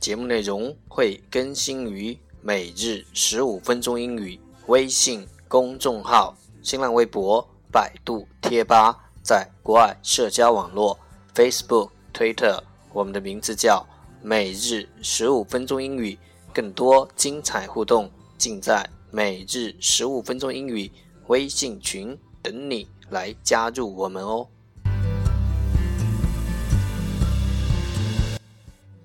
节目内容会更新于每日十五分钟英语微信公众号、新浪微博、百度贴吧，在国外社交网络 Facebook、Twitter，我们的名字叫每日十五分钟英语。更多精彩互动，尽在每日十五分钟英语微信群等你来加入我们哦。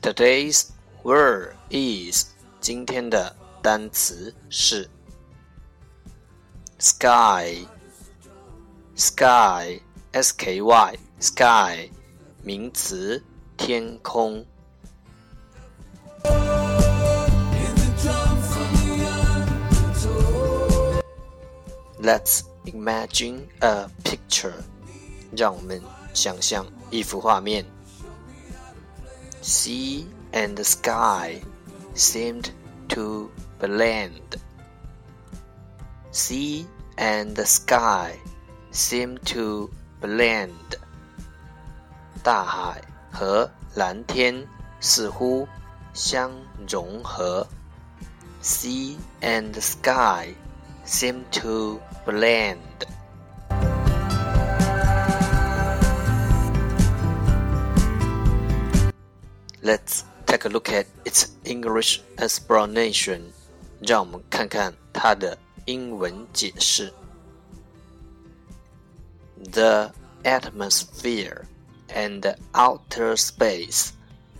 Today's word is 今天的单词是 sky sky s k y sky 名词天空。Let's imagine a picture. 让我们想象一幅画面。 Sea and sky seemed to blend. Sea and sky seem to blend. 大海和蓝天似乎相融合。Sea and sky seem to blend. Let's take a look at its English explanation. 让我们看看它的英文解释。The atmosphere and outer space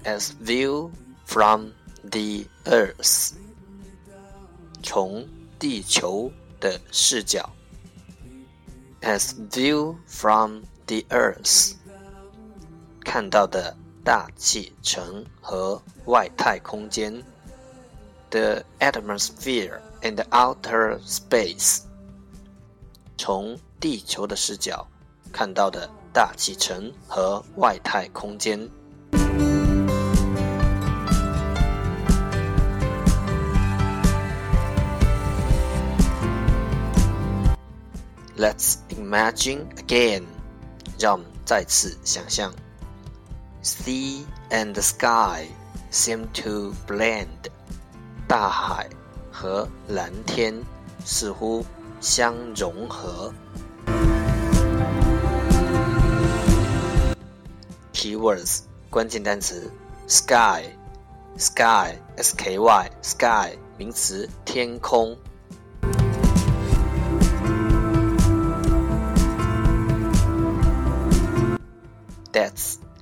as viewed from the Earth. 从地球的视角，as view from the Earth，看到的 大气层和外太空间，the atmosphere and outer space，从地球的视角看到的大气层和外太空间。Let's imagine again. 让我们再次想象。Sea and sky seem to blend. 大海和蓝天似乎相融合。Keywords 关键单词：sky, sky, s k y, sky 名词，天空。That's